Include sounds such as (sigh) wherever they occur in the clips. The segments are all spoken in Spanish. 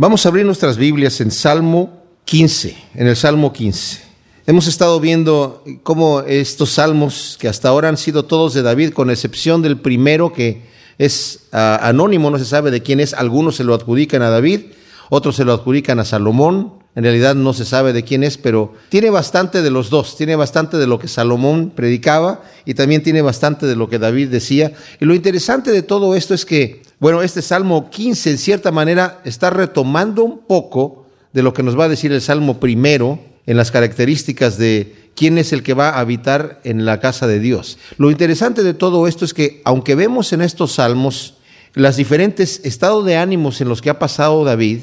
Vamos a abrir nuestras Biblias en Salmo 15, en el Salmo 15. Hemos estado viendo cómo estos salmos, que hasta ahora han sido todos de David, con excepción del primero que es uh, anónimo, no se sabe de quién es, algunos se lo adjudican a David, otros se lo adjudican a Salomón, en realidad no se sabe de quién es, pero tiene bastante de los dos, tiene bastante de lo que Salomón predicaba y también tiene bastante de lo que David decía. Y lo interesante de todo esto es que, bueno, este Salmo 15 en cierta manera está retomando un poco de lo que nos va a decir el Salmo primero en las características de quién es el que va a habitar en la casa de Dios. Lo interesante de todo esto es que, aunque vemos en estos salmos las diferentes estados de ánimos en los que ha pasado David,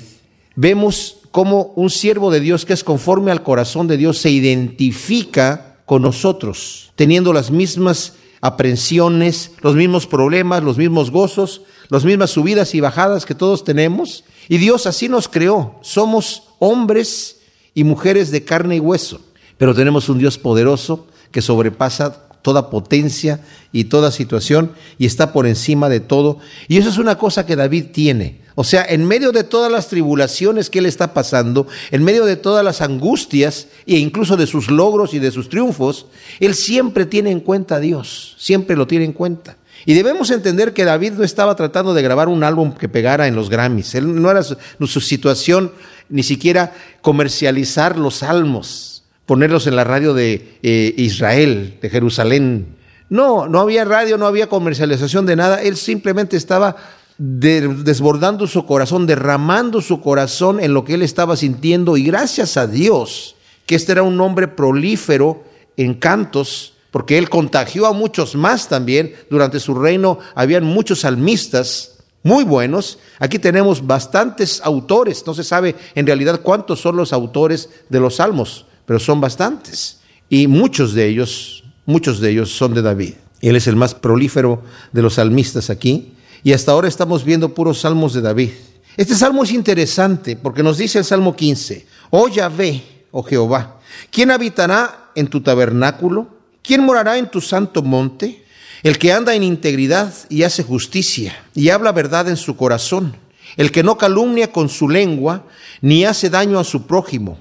vemos cómo un siervo de Dios que es conforme al corazón de Dios se identifica con nosotros, teniendo las mismas aprensiones, los mismos problemas, los mismos gozos, las mismas subidas y bajadas que todos tenemos. Y Dios así nos creó. Somos hombres y mujeres de carne y hueso, pero tenemos un Dios poderoso que sobrepasa toda potencia y toda situación y está por encima de todo. Y eso es una cosa que David tiene. O sea, en medio de todas las tribulaciones que él está pasando, en medio de todas las angustias e incluso de sus logros y de sus triunfos, él siempre tiene en cuenta a Dios, siempre lo tiene en cuenta. Y debemos entender que David no estaba tratando de grabar un álbum que pegara en los Grammys. Él no era su, situación ni siquiera comercializar los salmos ponerlos en la radio de eh, Israel, de Jerusalén. No, no había radio, no había comercialización de nada. Él simplemente estaba de, desbordando su corazón, derramando su corazón en lo que él estaba sintiendo. Y gracias a Dios, que este era un hombre prolífero en cantos, porque él contagió a muchos más también. Durante su reino habían muchos salmistas muy buenos. Aquí tenemos bastantes autores. No se sabe en realidad cuántos son los autores de los salmos pero son bastantes. Y muchos de ellos, muchos de ellos son de David. Él es el más prolífero de los salmistas aquí. Y hasta ahora estamos viendo puros salmos de David. Este salmo es interesante porque nos dice el Salmo 15, Oh Yahvé, oh Jehová, ¿quién habitará en tu tabernáculo? ¿Quién morará en tu santo monte? El que anda en integridad y hace justicia y habla verdad en su corazón. El que no calumnia con su lengua ni hace daño a su prójimo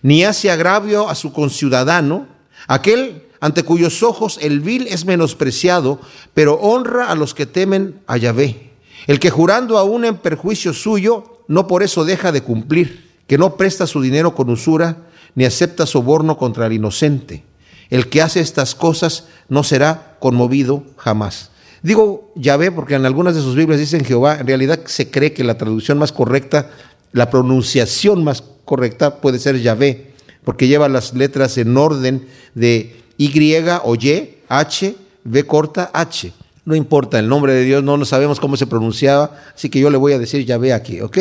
ni hace agravio a su conciudadano, aquel ante cuyos ojos el vil es menospreciado, pero honra a los que temen a Yahvé. El que jurando aún en perjuicio suyo, no por eso deja de cumplir, que no presta su dinero con usura, ni acepta soborno contra el inocente. El que hace estas cosas no será conmovido jamás. Digo Yahvé porque en algunas de sus Biblias dicen Jehová, en realidad se cree que la traducción más correcta, la pronunciación más correcta puede ser Yahvé, porque lleva las letras en orden de Y o Y, H, V corta, H. No importa, el nombre de Dios no, no sabemos cómo se pronunciaba, así que yo le voy a decir Yahvé aquí, ¿ok?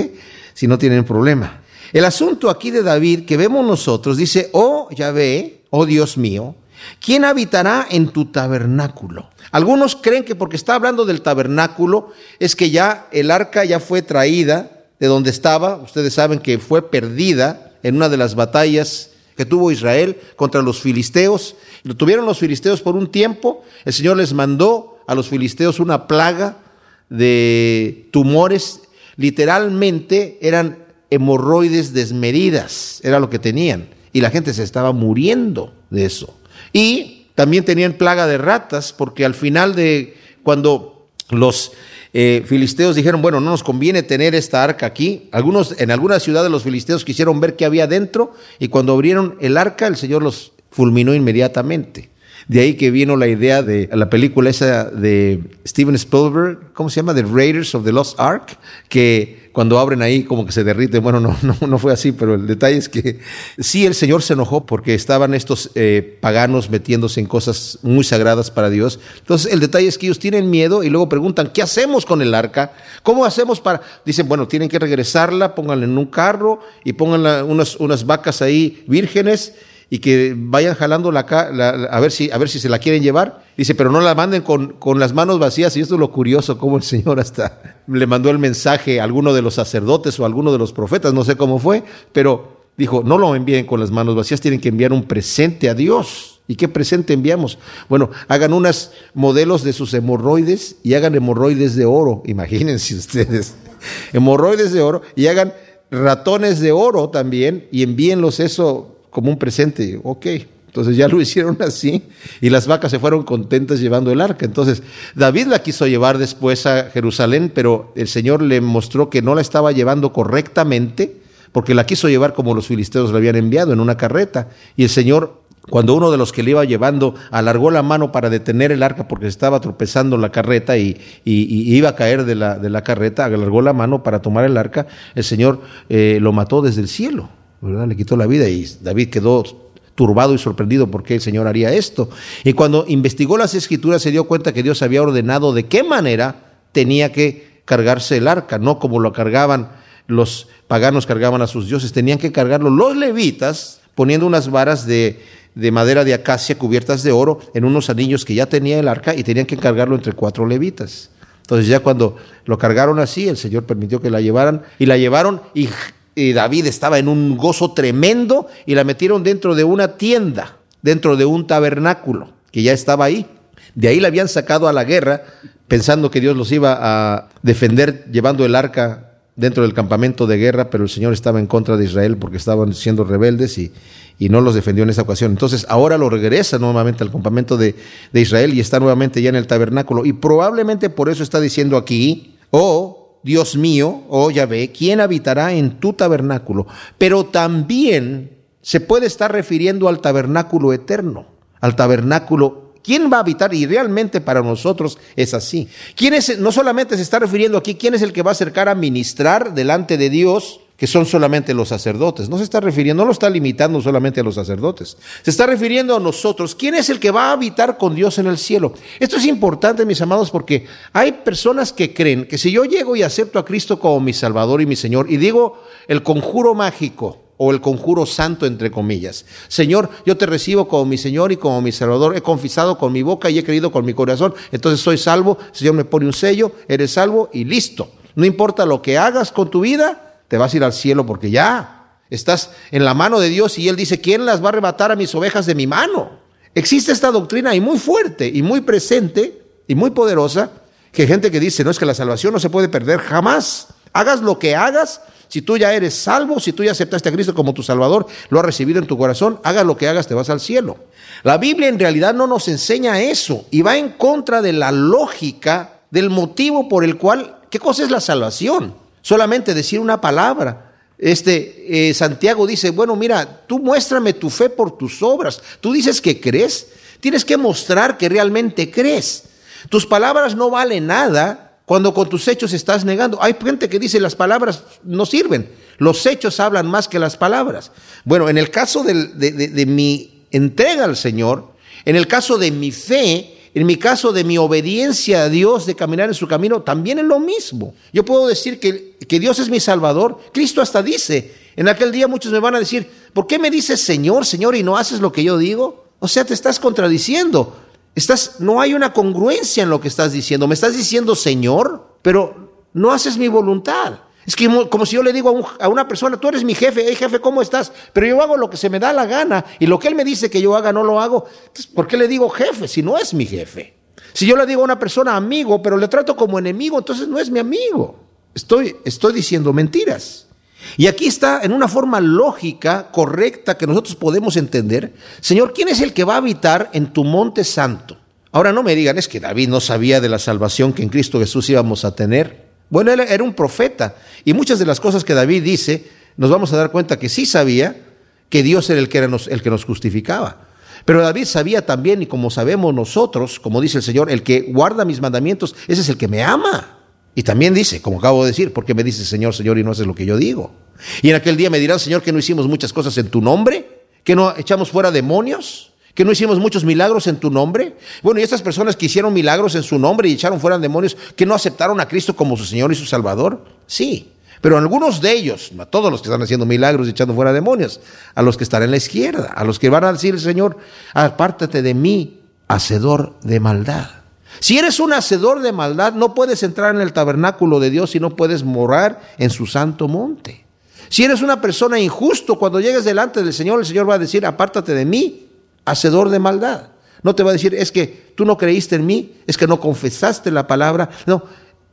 Si no tienen problema. El asunto aquí de David que vemos nosotros dice, oh Yahvé, oh Dios mío, ¿quién habitará en tu tabernáculo? Algunos creen que porque está hablando del tabernáculo es que ya el arca ya fue traída de donde estaba, ustedes saben que fue perdida en una de las batallas que tuvo Israel contra los filisteos. Lo tuvieron los filisteos por un tiempo, el Señor les mandó a los filisteos una plaga de tumores, literalmente eran hemorroides desmedidas, era lo que tenían, y la gente se estaba muriendo de eso. Y también tenían plaga de ratas, porque al final de cuando los eh, filisteos dijeron, bueno, no nos conviene tener esta arca aquí. Algunos, en alguna ciudad de los filisteos quisieron ver qué había dentro y cuando abrieron el arca el Señor los fulminó inmediatamente. De ahí que vino la idea de la película esa de Steven Spielberg, ¿cómo se llama? The Raiders of the Lost Ark, que cuando abren ahí como que se derrite. Bueno, no, (laughs) no, no fue así, pero el detalle es que sí el Señor se enojó porque estaban estos eh, paganos metiéndose en cosas muy sagradas para Dios. Entonces el detalle es que ellos tienen miedo y luego preguntan, ¿qué hacemos con el arca? ¿Cómo hacemos para...? Dicen, bueno, tienen que regresarla, pónganla en un carro y pongan unas, unas vacas ahí vírgenes y que vayan jalando la, a, ver si, a ver si se la quieren llevar. Dice, pero no la manden con, con las manos vacías. Y esto es lo curioso, como el Señor hasta le mandó el mensaje a alguno de los sacerdotes o a alguno de los profetas, no sé cómo fue, pero dijo, no lo envíen con las manos vacías, tienen que enviar un presente a Dios. ¿Y qué presente enviamos? Bueno, hagan unos modelos de sus hemorroides y hagan hemorroides de oro, imagínense ustedes, (laughs) hemorroides de oro y hagan ratones de oro también y envíenlos eso como un presente. Ok, entonces ya lo (laughs) hicieron así y las vacas se fueron contentas llevando el arca. Entonces David la quiso llevar después a Jerusalén, pero el Señor le mostró que no la estaba llevando correctamente porque la quiso llevar como los filisteos la habían enviado en una carreta. Y el Señor, cuando uno de los que le iba llevando alargó la mano para detener el arca porque estaba tropezando la carreta y, iba a caer de la, de la, carreta, alargó la mano para tomar el arca, el Señor eh, lo mató desde el cielo, Le quitó la vida y David quedó turbado y sorprendido porque el Señor haría esto. Y cuando investigó las escrituras se dio cuenta que Dios había ordenado de qué manera tenía que cargarse el arca, no como lo cargaban los paganos cargaban a sus dioses, tenían que cargarlo los levitas poniendo unas varas de, de madera de acacia cubiertas de oro en unos anillos que ya tenía el arca y tenían que cargarlo entre cuatro levitas. Entonces ya cuando lo cargaron así, el Señor permitió que la llevaran y la llevaron y David estaba en un gozo tremendo y la metieron dentro de una tienda, dentro de un tabernáculo que ya estaba ahí. De ahí la habían sacado a la guerra pensando que Dios los iba a defender llevando el arca dentro del campamento de guerra, pero el Señor estaba en contra de Israel porque estaban siendo rebeldes y, no los defendió en esa ocasión. Entonces ahora lo regresa nuevamente al campamento de, Israel y está nuevamente ya en el tabernáculo. Y probablemente por eso está diciendo aquí, oh, Dios mío, oh Yahvé, ¿quién habitará en tu tabernáculo? Pero también se puede estar refiriendo al tabernáculo eterno, al tabernáculo. ¿Quién va a habitar? Y realmente para nosotros es así. ¿Quién es, no solamente se está refiriendo aquí, quién es el que va a acercar a ministrar delante de Dios que son solamente los sacerdotes. No se está refiriendo, no lo está limitando solamente a los sacerdotes. Se está refiriendo a nosotros. ¿Quién es el que va a habitar con Dios en el cielo? Esto es importante, mis amados, porque hay personas que creen que si yo llego y acepto a Cristo como mi Salvador y mi Señor y digo el conjuro mágico, o el conjuro santo, entre comillas. Señor, yo te recibo como mi Señor y como mi Salvador. He confesado con mi boca y he creído con mi corazón. Entonces soy salvo. Señor me pone un sello, eres salvo y listo. No importa lo que hagas con tu vida, te vas a ir al cielo porque ya estás en la mano de Dios y Él dice, ¿quién las va a arrebatar a mis ovejas de mi mano? Existe esta doctrina y muy fuerte y muy presente y muy poderosa que gente que dice, no es que la salvación no se puede perder jamás. Hagas lo que hagas, si tú ya eres salvo, si tú ya aceptaste a Cristo como tu Salvador, lo has recibido en tu corazón, hagas lo que hagas, te vas al cielo. La Biblia en realidad no nos enseña eso y va en contra de la lógica del motivo por el cual, ¿qué cosa es la salvación? Solamente decir una palabra. Este eh, Santiago dice, bueno, mira, tú muéstrame tu fe por tus obras. Tú dices que crees, tienes que mostrar que realmente crees. Tus palabras no valen nada cuando con tus hechos estás negando. Hay gente que dice las palabras no sirven, los hechos hablan más que las palabras. Bueno, en el caso de, de mi entrega al Señor, en el caso de mi fe, en mi caso de mi obediencia a Dios, de caminar en su camino, también es lo mismo. Yo puedo decir que, que Dios es mi Salvador. Cristo hasta dice, en aquel día muchos me van a decir, ¿por qué me dices Señor, Señor y no haces lo que yo digo? O sea, te estás contradiciendo. Estás, no hay una congruencia en lo que estás diciendo. Me estás diciendo Señor, pero no haces mi voluntad. Es que como si yo le digo a, una persona, tú eres mi jefe, hey jefe, ¿cómo estás? Pero yo hago lo que se me da la gana y lo que él me dice que yo haga no lo hago. Entonces, ¿por qué le digo jefe si no es mi jefe? Si yo le digo a una persona amigo, pero le trato como enemigo, entonces no es mi amigo. Estoy, estoy diciendo mentiras. Y aquí está en una forma lógica, correcta, que nosotros podemos entender. Señor, ¿quién es el que va a habitar en tu monte santo? Ahora no me digan, es que David no sabía de la salvación que en Cristo Jesús íbamos a tener. Bueno, él era un profeta y muchas de las cosas que David dice, nos vamos a dar cuenta que sí sabía que Dios era el que, era el que nos justificaba. Pero David sabía también, y como sabemos nosotros, como dice el Señor, el que guarda mis mandamientos, ese es el que me ama. Y también dice, como acabo de decir, porque me dice Señor, Señor, y no haces lo que yo digo. Y en aquel día me dirán, Señor, que no hicimos muchas cosas en tu nombre, que no echamos fuera demonios, ¿Que no hicimos muchos milagros en tu nombre? Bueno, y estas personas que hicieron milagros en su nombre y echaron fuera demonios, ¿que no aceptaron a Cristo como su Señor y su Salvador? Sí. Pero algunos de ellos, todos los que están haciendo milagros y echando fuera demonios, a los que están en la izquierda, a los que van a decir, Señor, apártate de mí, hacedor de maldad. Si eres un hacedor de maldad, no puedes entrar en el tabernáculo de Dios y no puedes morar en su santo monte. Si eres una persona injusto, cuando llegues delante del Señor, el Señor va a decir, apártate de mí, hacedor de maldad. No te va a decir, es que tú no creíste en mí, es que no confesaste la palabra. No,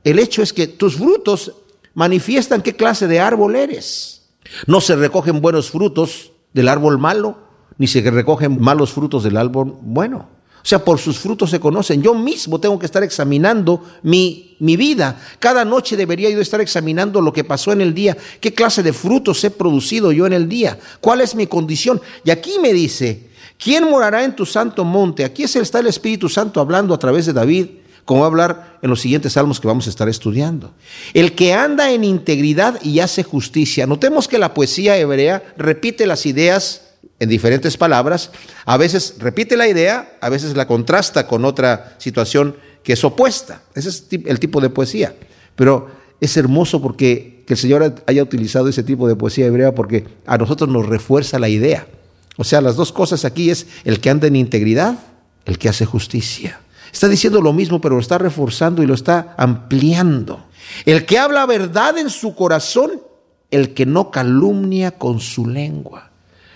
el hecho es que tus frutos manifiestan qué clase de árbol eres. No se recogen buenos frutos del árbol malo, ni se recogen malos frutos del árbol bueno. O sea, por sus frutos se conocen. Yo mismo tengo que estar examinando mi, mi vida. Cada noche debería yo estar examinando lo que pasó en el día. ¿Qué clase de frutos he producido yo en el día? ¿Cuál es mi condición? Y aquí me dice, ¿quién morará en tu santo monte? Aquí está el Espíritu Santo hablando a través de David, como va a hablar en los siguientes salmos que vamos a estar estudiando. El que anda en integridad y hace justicia. Notemos que la poesía hebrea repite las ideas en diferentes palabras, a veces repite la idea, a veces la contrasta con otra situación que es opuesta. Ese es el tipo de poesía. Pero es hermoso porque que el Señor haya utilizado ese tipo de poesía hebrea porque a nosotros nos refuerza la idea. O sea, las dos cosas aquí es el que anda en integridad, el que hace justicia. Está diciendo lo mismo, pero lo está reforzando y lo está ampliando. El que habla verdad en su corazón, el que no calumnia con su lengua.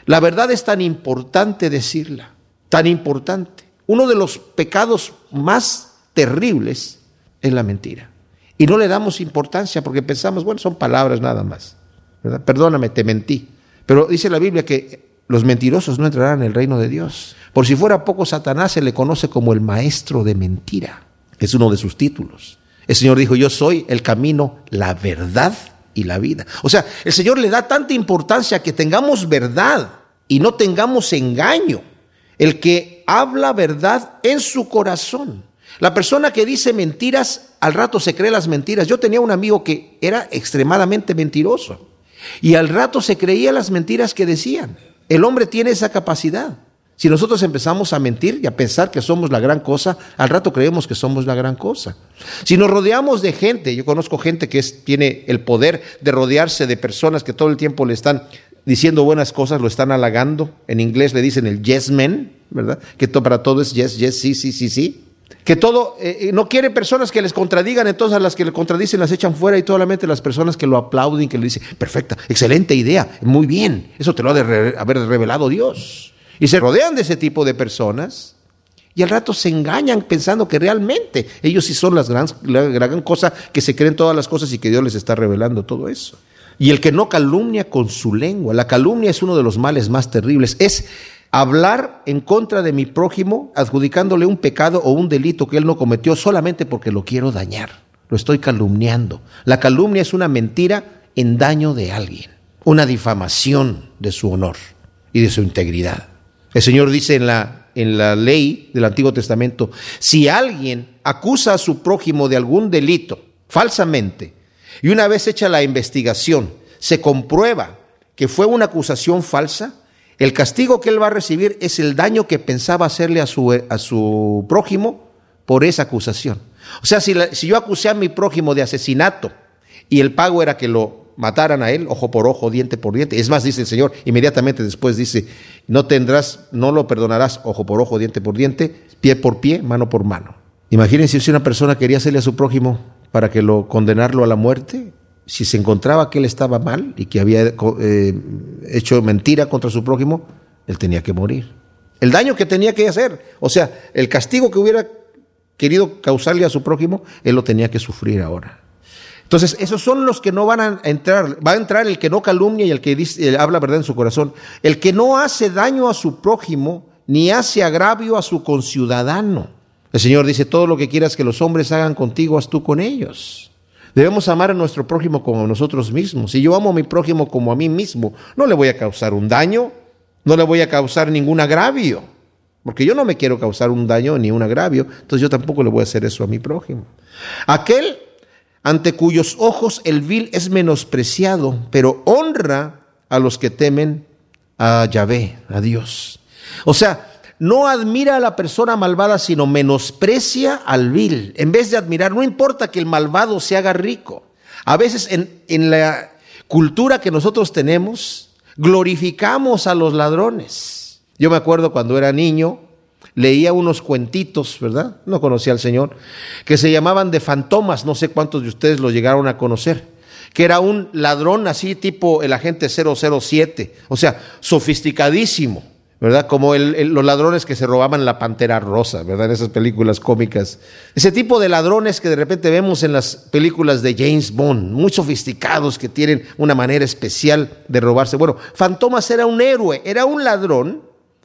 La verdad es tan importante decirla, tan importante. Uno de los pecados más terribles es la mentira. Y no le damos importancia porque pensamos, bueno, son palabras nada más. Perdóname, te mentí. Pero dice la Biblia que los mentirosos no entrarán en el reino de Dios. Por si fuera poco, Satanás se le conoce como el maestro de mentira. Es uno de sus títulos. El Señor dijo, yo soy el camino, la verdad y la vida. O sea, el Señor le da tanta importancia que tengamos verdad y no tengamos engaño. El que habla verdad en su corazón. La persona que dice mentiras, al rato se cree las mentiras. Yo tenía un amigo que era extremadamente mentiroso y al rato se creía las mentiras que decían. El hombre tiene esa capacidad. Si nosotros empezamos a mentir y a pensar que somos la gran cosa, al rato creemos que somos la gran cosa. Si nos rodeamos de gente, yo conozco gente que tiene el poder de rodearse de personas que todo el tiempo le están diciendo buenas cosas, lo están halagando. En inglés le dicen el yes man, ¿verdad? Que para todo es yes, yes, sí, sí, sí, sí. Que todo, eh, eh, no quiere personas que les contradigan, entonces a las que le contradicen las echan fuera y solamente las personas que lo aplauden, que le dicen, perfecta, excelente idea, muy bien, eso te lo ha de haber revelado Dios. Y se rodean de ese tipo de personas y al rato se engañan pensando que realmente ellos sí son las gran, la gran cosa, que se creen todas las cosas y que Dios les está revelando todo eso. Y el que no calumnia con su lengua, la calumnia es uno de los males más terribles, es hablar en contra de mi prójimo adjudicándole un pecado o un delito que él no cometió solamente porque lo quiero dañar. Lo estoy calumniando. La calumnia es una mentira en daño de alguien, una difamación de su honor y de su integridad. El Señor dice en la, en la ley del Antiguo Testamento, si alguien acusa a su prójimo de algún delito falsamente y una vez hecha la investigación se comprueba que fue una acusación falsa, el castigo que él va a recibir es el daño que pensaba hacerle a su, a su prójimo por esa acusación. O sea, si, si yo acusé a mi prójimo de asesinato y el pago era que lo mataran a él, ojo por ojo, diente por diente. Es más, dice el Señor, inmediatamente después dice, no tendrás, no lo perdonarás ojo por ojo, diente por diente, pie por pie, mano por mano. Imagínense si una persona quería hacerle a su prójimo para que lo condenarlo a la muerte, si se encontraba que él estaba mal y que había eh, hecho mentira contra su prójimo, él tenía que morir. El daño que tenía que hacer, o sea, el castigo que hubiera querido causarle a su prójimo, él lo tenía que sufrir ahora. Entonces, esos son los que no van a entrar. Va a entrar el que no calumnia y el que dice, habla verdad en su corazón. El que no hace daño a su prójimo ni hace agravio a su conciudadano. El Señor dice, todo lo que quieras que los hombres hagan contigo, haz tú con ellos. Debemos amar a nuestro prójimo como a nosotros mismos. Si yo amo a mi prójimo como a mí mismo, no le voy a causar un daño, no le voy a causar ningún agravio, porque yo no me quiero causar un daño ni un agravio, entonces yo tampoco le voy a hacer eso a mi prójimo. Aquel ante cuyos ojos el vil es menospreciado, pero honra a los que temen a Yahvé, a Dios. O sea, no admira a la persona malvada, sino menosprecia al vil. En vez de admirar, no importa que el malvado se haga rico. A veces en, la cultura que nosotros tenemos, glorificamos a los ladrones. Yo me acuerdo cuando era niño, leía unos cuentitos, ¿verdad? No conocía al Señor, que se llamaban de fantomas, no sé cuántos de ustedes lo llegaron a conocer, que era un ladrón así tipo el agente 007, o sea, sofisticadísimo, ¿verdad? Como los ladrones que se robaban la pantera rosa, ¿verdad? En esas películas cómicas. Ese tipo de ladrones que de repente vemos en las películas de James Bond, muy sofisticados, que tienen una manera especial de robarse. Bueno, Fantomas era un héroe, era un ladrón,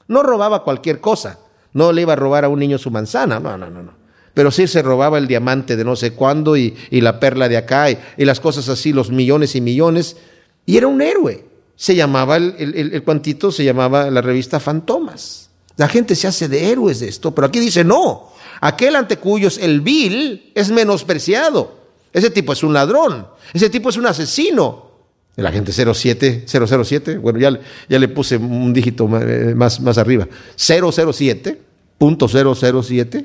no robaba cualquier cosa, no le iba a robar a un niño su manzana, no, no, no, no. Pero sí se robaba el diamante de no sé cuándo y, la perla de acá y las cosas así, los millones y millones. Y era un héroe se llamaba, el, el, cuantito se llamaba la revista Fantomas. La gente se hace de héroes de esto, pero aquí dice no, aquel ante cuyos el vil es menospreciado. Ese tipo es un ladrón, ese tipo es un asesino. La gente 07, 007, bueno, ya, ya le puse un dígito eh, más, más arriba. 007, punto 007.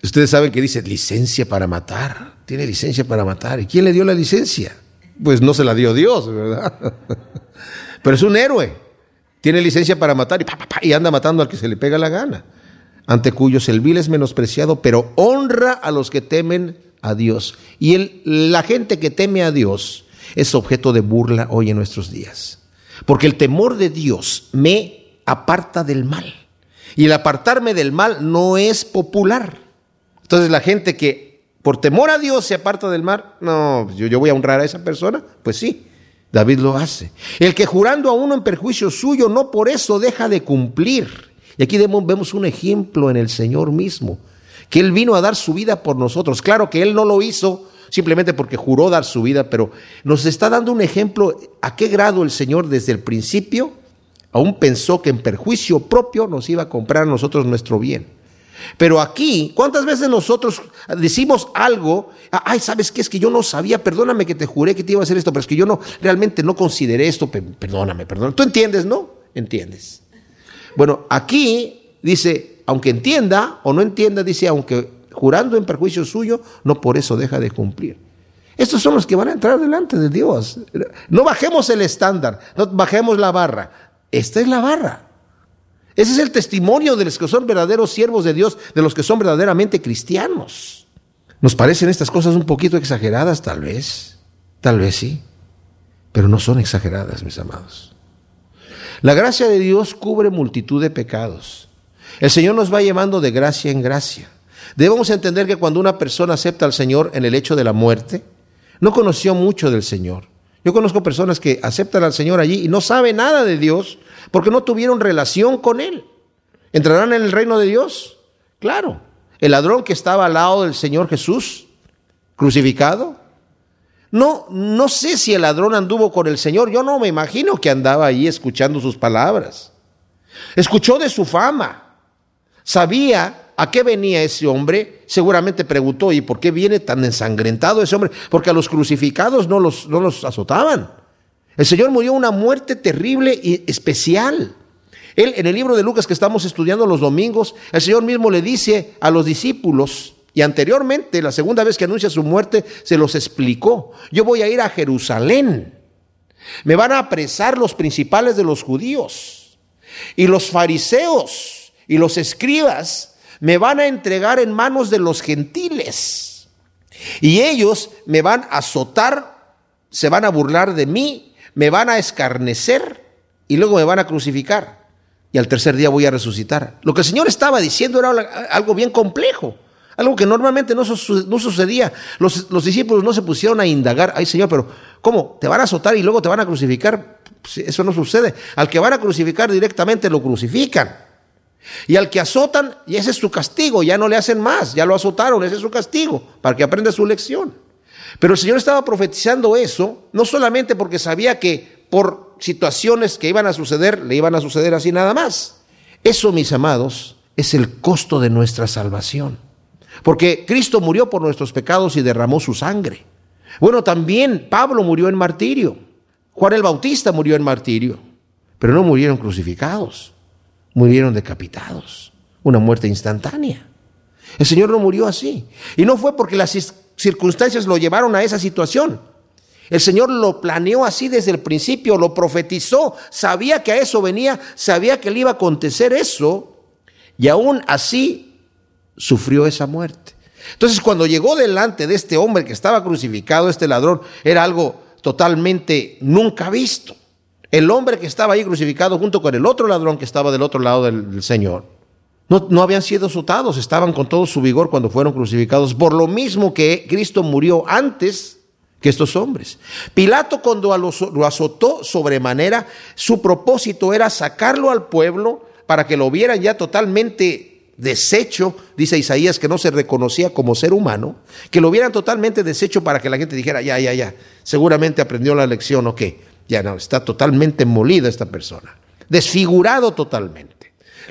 Ustedes saben que dice licencia para matar, tiene licencia para matar. ¿Y quién le dio la licencia? Pues no se la dio Dios, ¿verdad? (laughs) Pero es un héroe. Tiene licencia para matar y, anda matando al que se le pega la gana. Ante cuyos el vil es menospreciado, pero honra a los que temen a Dios. Y la gente que teme a Dios es objeto de burla hoy en nuestros días. Porque el temor de Dios me aparta del mal. Y el apartarme del mal no es popular. Entonces la gente que por temor a Dios se aparta del mar. No, yo, yo voy a honrar a esa persona. Pues sí, David lo hace. El que jurando a uno en perjuicio suyo, no por eso deja de cumplir. Y aquí vemos un ejemplo en el Señor mismo, que Él vino a dar su vida por nosotros. Claro que Él no lo hizo simplemente porque juró dar su vida, pero nos está dando un ejemplo a qué grado el Señor desde el principio aún pensó que en perjuicio propio nos iba a comprar a nosotros nuestro bien. Pero aquí, ¿cuántas veces nosotros decimos algo? Ay, ¿sabes qué? Es que yo no sabía, perdóname que te juré que te iba a hacer esto, pero es que yo no, realmente no consideré esto, perdóname, perdóname. ¿Tú entiendes, no? Entiendes. Bueno, aquí dice, aunque entienda o no entienda, dice, aunque jurando en perjuicio suyo, no por eso deja de cumplir. Estos son los que van a entrar delante de Dios. No bajemos el estándar, no bajemos la barra. Esta es la barra. Ese es el testimonio de los que son verdaderos siervos de Dios, de los que son verdaderamente cristianos. ¿Nos parecen estas cosas un poquito exageradas? Tal vez, tal vez sí, pero no son exageradas, mis amados. La gracia de Dios cubre multitud de pecados. El Señor nos va llevando de gracia en gracia. Debemos entender que cuando una persona acepta al Señor en el hecho de la muerte, no conoció mucho del Señor. Yo conozco personas que aceptan al Señor allí y no saben nada de Dios porque no tuvieron relación con Él. ¿Entrarán en el reino de Dios? Claro. El ladrón que estaba al lado del Señor Jesús, crucificado. No, no sé si el ladrón anduvo con el Señor. Yo no me imagino que andaba ahí escuchando sus palabras. Escuchó de su fama. Sabía a qué venía ese hombre. Seguramente preguntó, ¿y por qué viene tan ensangrentado ese hombre? Porque a los crucificados no los, no los azotaban. El Señor murió una muerte terrible y especial. Él, en el libro de Lucas que estamos estudiando los domingos, el Señor mismo le dice a los discípulos, y anteriormente, la segunda vez que anuncia su muerte, se los explicó, yo voy a ir a Jerusalén, me van a apresar los principales de los judíos, y los fariseos y los escribas me van a entregar en manos de los gentiles, y ellos me van a azotar, se van a burlar de mí, me van a escarnecer y luego me van a crucificar. Y al tercer día voy a resucitar. Lo que el Señor estaba diciendo era algo bien complejo, algo que normalmente no, sucedía. Los, discípulos no se pusieron a indagar, ay Señor, pero ¿cómo? ¿Te van a azotar y luego te van a crucificar? Pues, eso no sucede. Al que van a crucificar directamente lo crucifican. Y al que azotan, y ese es su castigo, ya no le hacen más, ya lo azotaron, ese es su castigo, para que aprenda su lección. Pero el Señor estaba profetizando eso, no solamente porque sabía que por situaciones que iban a suceder, le iban a suceder así nada más. Eso, mis amados, es el costo de nuestra salvación. Porque Cristo murió por nuestros pecados y derramó su sangre. Bueno, también Pablo murió en martirio. Juan el Bautista murió en martirio. Pero no murieron crucificados, murieron decapitados. Una muerte instantánea. El Señor no murió así. Y no fue porque las circunstancias lo llevaron a esa situación. El Señor lo planeó así desde el principio, lo profetizó, sabía que a eso venía, sabía que le iba a acontecer eso, y aún así sufrió esa muerte. Entonces cuando llegó delante de este hombre que estaba crucificado, este ladrón, era algo totalmente nunca visto. El hombre que estaba ahí crucificado junto con el otro ladrón que estaba del otro lado del, del Señor, no, habían sido azotados, estaban con todo su vigor cuando fueron crucificados, por lo mismo que Cristo murió antes que estos hombres. Pilato cuando lo azotó sobremanera, su propósito era sacarlo al pueblo para que lo vieran ya totalmente deshecho, dice Isaías, que no se reconocía como ser humano, que lo vieran totalmente deshecho para que la gente dijera, ya, ya, ya, seguramente aprendió la lección o qué, ya no, está totalmente molida esta persona, desfigurado totalmente.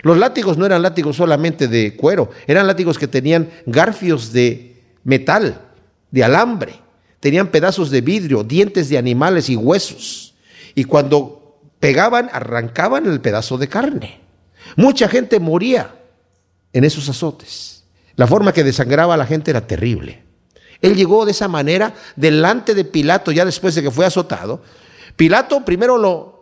Los látigos no eran látigos solamente de cuero, eran látigos que tenían garfios de metal, de alambre, tenían pedazos de vidrio, dientes de animales y huesos. Y cuando pegaban, arrancaban el pedazo de carne. Mucha gente moría en esos azotes. La forma que desangraba a la gente era terrible. Él llegó de esa manera delante de Pilato ya después de que fue azotado. Pilato primero lo,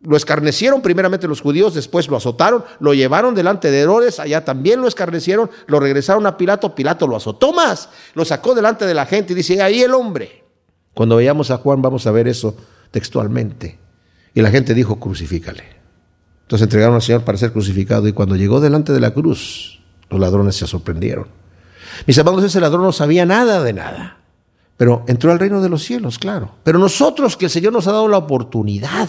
lo escarnecieron, primeramente los judíos, después lo azotaron, lo llevaron delante de Herodes, allá también lo escarnecieron, lo regresaron a Pilato, Pilato lo azotó más, lo sacó delante de la gente y dice, ahí el hombre. Cuando veamos a Juan vamos a ver eso textualmente. Y la gente dijo, crucifícale. Entonces entregaron al Señor para ser crucificado y cuando llegó delante de la cruz, los ladrones se sorprendieron. Mis amados, ese ladrón no sabía nada de nada, pero entró al reino de los cielos, claro. Pero nosotros que el Señor nos ha dado la oportunidad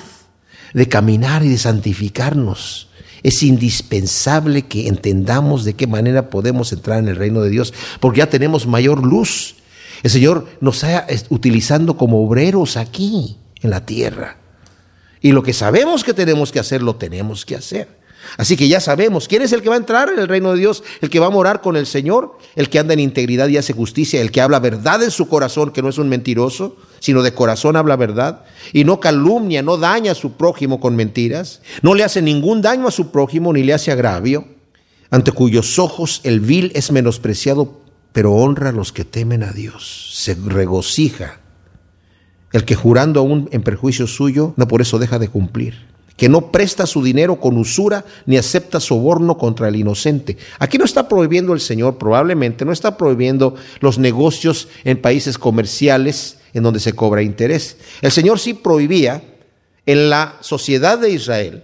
de caminar y de santificarnos, es indispensable que entendamos de qué manera podemos entrar en el reino de Dios, porque ya tenemos mayor luz. El Señor nos está utilizando como obreros aquí, en la tierra. Y lo que sabemos que tenemos que hacer, lo tenemos que hacer. Así que ya sabemos quién es el que va a entrar en el reino de Dios, el que va a morar con el Señor, el que anda en integridad y hace justicia, el que habla verdad en su corazón, que no es un mentiroso, sino de corazón habla verdad, y no calumnia, no daña a su prójimo con mentiras, no le hace ningún daño a su prójimo ni le hace agravio, ante cuyos ojos el vil es menospreciado, pero honra a los que temen a Dios, se regocija el que jurando aún en perjuicio suyo, no por eso deja de cumplir. Que no presta su dinero con usura ni acepta soborno contra el inocente. Aquí no está prohibiendo el Señor, probablemente, no está prohibiendo los negocios en países comerciales en donde se cobra interés. El Señor sí prohibía en la sociedad de Israel,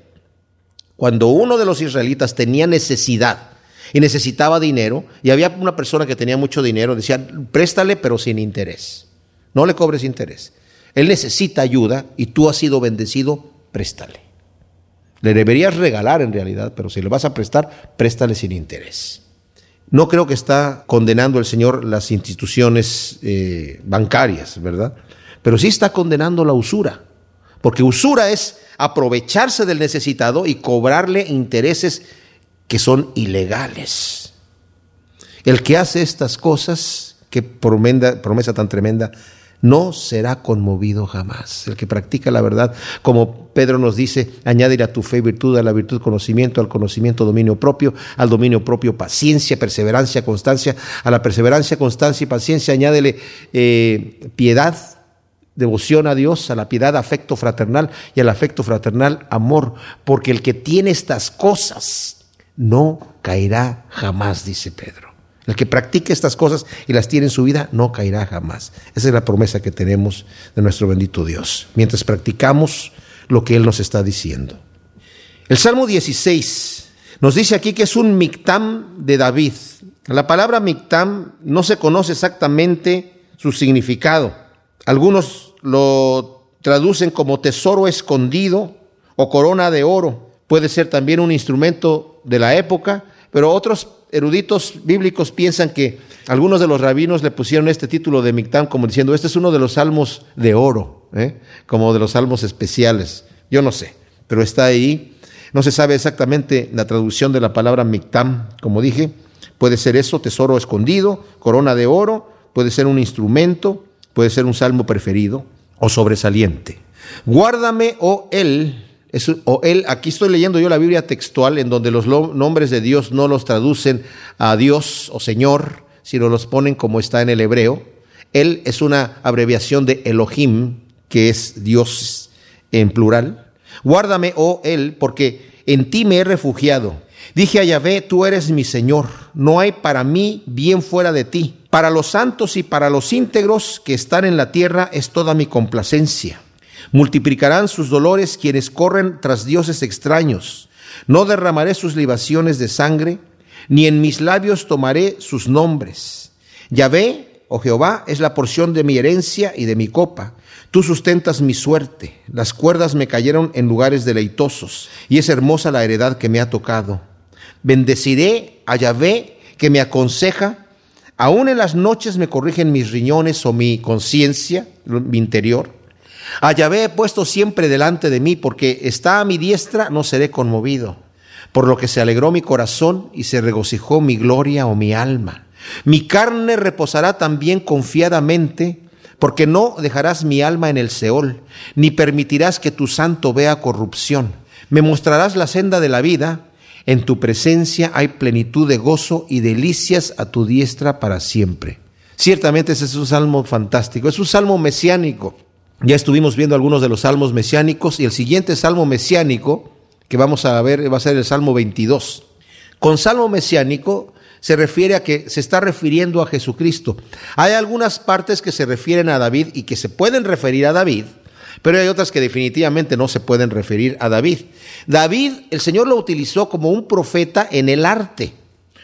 cuando uno de los israelitas tenía necesidad y necesitaba dinero, y había una persona que tenía mucho dinero, decía, préstale pero sin interés, no le cobres interés. Él necesita ayuda y tú has sido bendecido, préstale. Le deberías regalar en realidad, pero si le vas a prestar, préstale sin interés. No creo que está condenando el Señor las instituciones eh, bancarias, ¿verdad? Pero sí está condenando la usura, porque usura es aprovecharse del necesitado y cobrarle intereses que son ilegales. El que hace estas cosas, qué promesa tan tremenda, no será conmovido jamás. El que practica la verdad, como Pedro nos dice, añadir a tu fe virtud, a la virtud conocimiento, al conocimiento dominio propio, al dominio propio paciencia, perseverancia, constancia, a la perseverancia, constancia y paciencia añádele eh, piedad, devoción a Dios, a la piedad afecto fraternal y al afecto fraternal amor, porque el que tiene estas cosas no caerá jamás, dice Pedro. El que practique estas cosas y las tiene en su vida no caerá jamás. Esa es la promesa que tenemos de nuestro bendito Dios, mientras practicamos lo que Él nos está diciendo. El Salmo 16 nos dice aquí que es un mictam de David. La palabra mictam no se conoce exactamente su significado. Algunos lo traducen como tesoro escondido o corona de oro. Puede ser también un instrumento de la época, pero otros eruditos bíblicos piensan que algunos de los rabinos le pusieron este título de Mictam como diciendo, este es uno de los salmos de oro, ¿eh? como de los salmos especiales. Yo no sé, pero está ahí. No se sabe exactamente la traducción de la palabra Mictam, como dije. Puede ser eso, tesoro escondido, corona de oro, puede ser un instrumento, puede ser un salmo preferido o sobresaliente. Guárdame, oh él, o él, aquí estoy leyendo yo la Biblia textual en donde los nombres de Dios no los traducen a Dios o Señor, sino los ponen como está en el hebreo. Él es una abreviación de Elohim, que es Dios en plural. Guárdame, oh Él, porque en ti me he refugiado. Dije a Yahvé, tú eres mi Señor, no hay para mí bien fuera de ti. Para los santos y para los íntegros que están en la tierra es toda mi complacencia. Multiplicarán sus dolores quienes corren tras dioses extraños. No derramaré sus libaciones de sangre, ni en mis labios tomaré sus nombres. Yahvé, oh Jehová, es la porción de mi herencia y de mi copa. Tú sustentas mi suerte. Las cuerdas me cayeron en lugares deleitosos, y es hermosa la heredad que me ha tocado. Bendeciré a Yahvé que me aconseja. Aún en las noches me corrigen mis riñones o mi conciencia, mi interior. A Yahvé he puesto siempre delante de mí, porque está a mi diestra, no seré conmovido. Por lo que se alegró mi corazón y se regocijó mi gloria o mi alma. Mi carne reposará también confiadamente, porque no dejarás mi alma en el Seol, ni permitirás que tu santo vea corrupción. Me mostrarás la senda de la vida, en tu presencia hay plenitud de gozo y delicias a tu diestra para siempre. Ciertamente ese es un salmo fantástico, es un salmo mesiánico. Ya estuvimos viendo algunos de los salmos mesiánicos y el siguiente salmo mesiánico que vamos a ver va a ser el Salmo 22. Con salmo mesiánico se refiere a que se está refiriendo a Jesucristo. Hay algunas partes que se refieren a David y que se pueden referir a David, pero hay otras que definitivamente no se pueden referir a David. David, el Señor lo utilizó como un profeta en el arte.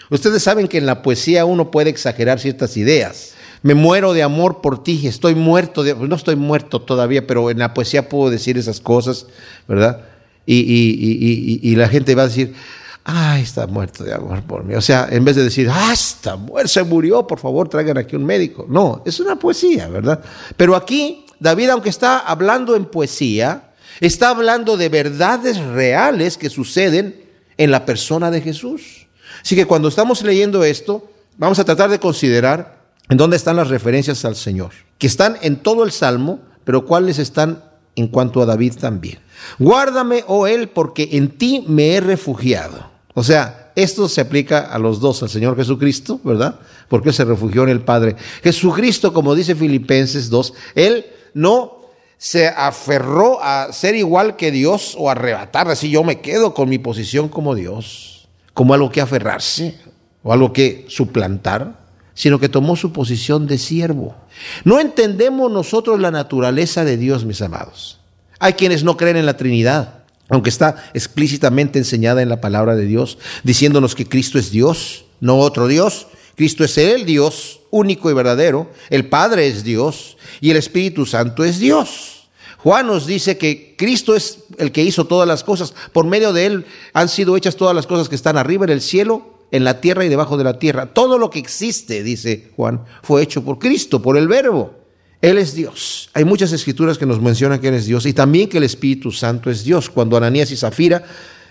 Ustedes saben que en la poesía uno puede exagerar ciertas ideas. Me muero de amor por ti, estoy muerto, de, no estoy muerto todavía, pero en la poesía puedo decir esas cosas, ¿verdad? Y, y, y, y la gente va a decir, ay, está muerto de amor por mí. O sea, en vez de decir, ah, está muerto, se murió, por favor, traigan aquí un médico. No, es una poesía, ¿verdad? Pero aquí, David, aunque está hablando en poesía, está hablando de verdades reales que suceden en la persona de Jesús. Así que cuando estamos leyendo esto, vamos a tratar de considerar en dónde están las referencias al Señor, que están en todo el Salmo, pero cuáles están en cuanto a David también. Guárdame, oh Él, porque en ti me he refugiado. O sea, esto se aplica a los dos, al Señor Jesucristo, ¿verdad? Porque se refugió en el Padre. Jesucristo, como dice Filipenses 2, Él no se aferró a ser igual que Dios o arrebatar, así yo me quedo con mi posición como Dios, como algo que aferrarse o algo que suplantar, sino que tomó su posición de siervo. No entendemos nosotros la naturaleza de Dios, mis amados. Hay quienes no creen en la Trinidad, aunque está explícitamente enseñada en la palabra de Dios, diciéndonos que Cristo es Dios, no otro Dios. Cristo es el Dios único y verdadero, el Padre es Dios y el Espíritu Santo es Dios. Juan nos dice que Cristo es el que hizo todas las cosas, por medio de Él han sido hechas todas las cosas que están arriba en el cielo, en la tierra y debajo de la tierra. Todo lo que existe, dice Juan, fue hecho por Cristo, por el Verbo. Él es Dios. Hay muchas escrituras que nos mencionan que Él es Dios y también que el Espíritu Santo es Dios. Cuando Ananías y Zafira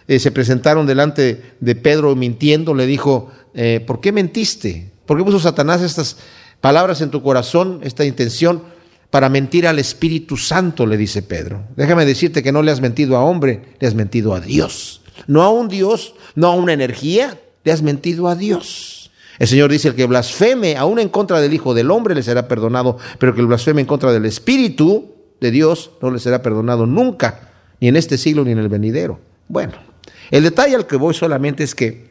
eh, se presentaron delante de Pedro mintiendo, le dijo, eh, ¿por qué mentiste? ¿Por qué puso Satanás estas palabras en tu corazón, esta intención? Para mentir al Espíritu Santo, le dice Pedro. Déjame decirte que no le has mentido a hombre, le has mentido a Dios. No a un Dios, no a una energía, le has mentido a Dios. El Señor dice, el que blasfeme aún en contra del Hijo del Hombre le será perdonado, pero que blasfeme en contra del Espíritu de Dios no le será perdonado nunca, ni en este siglo ni en el venidero. Bueno, el detalle al que voy solamente es que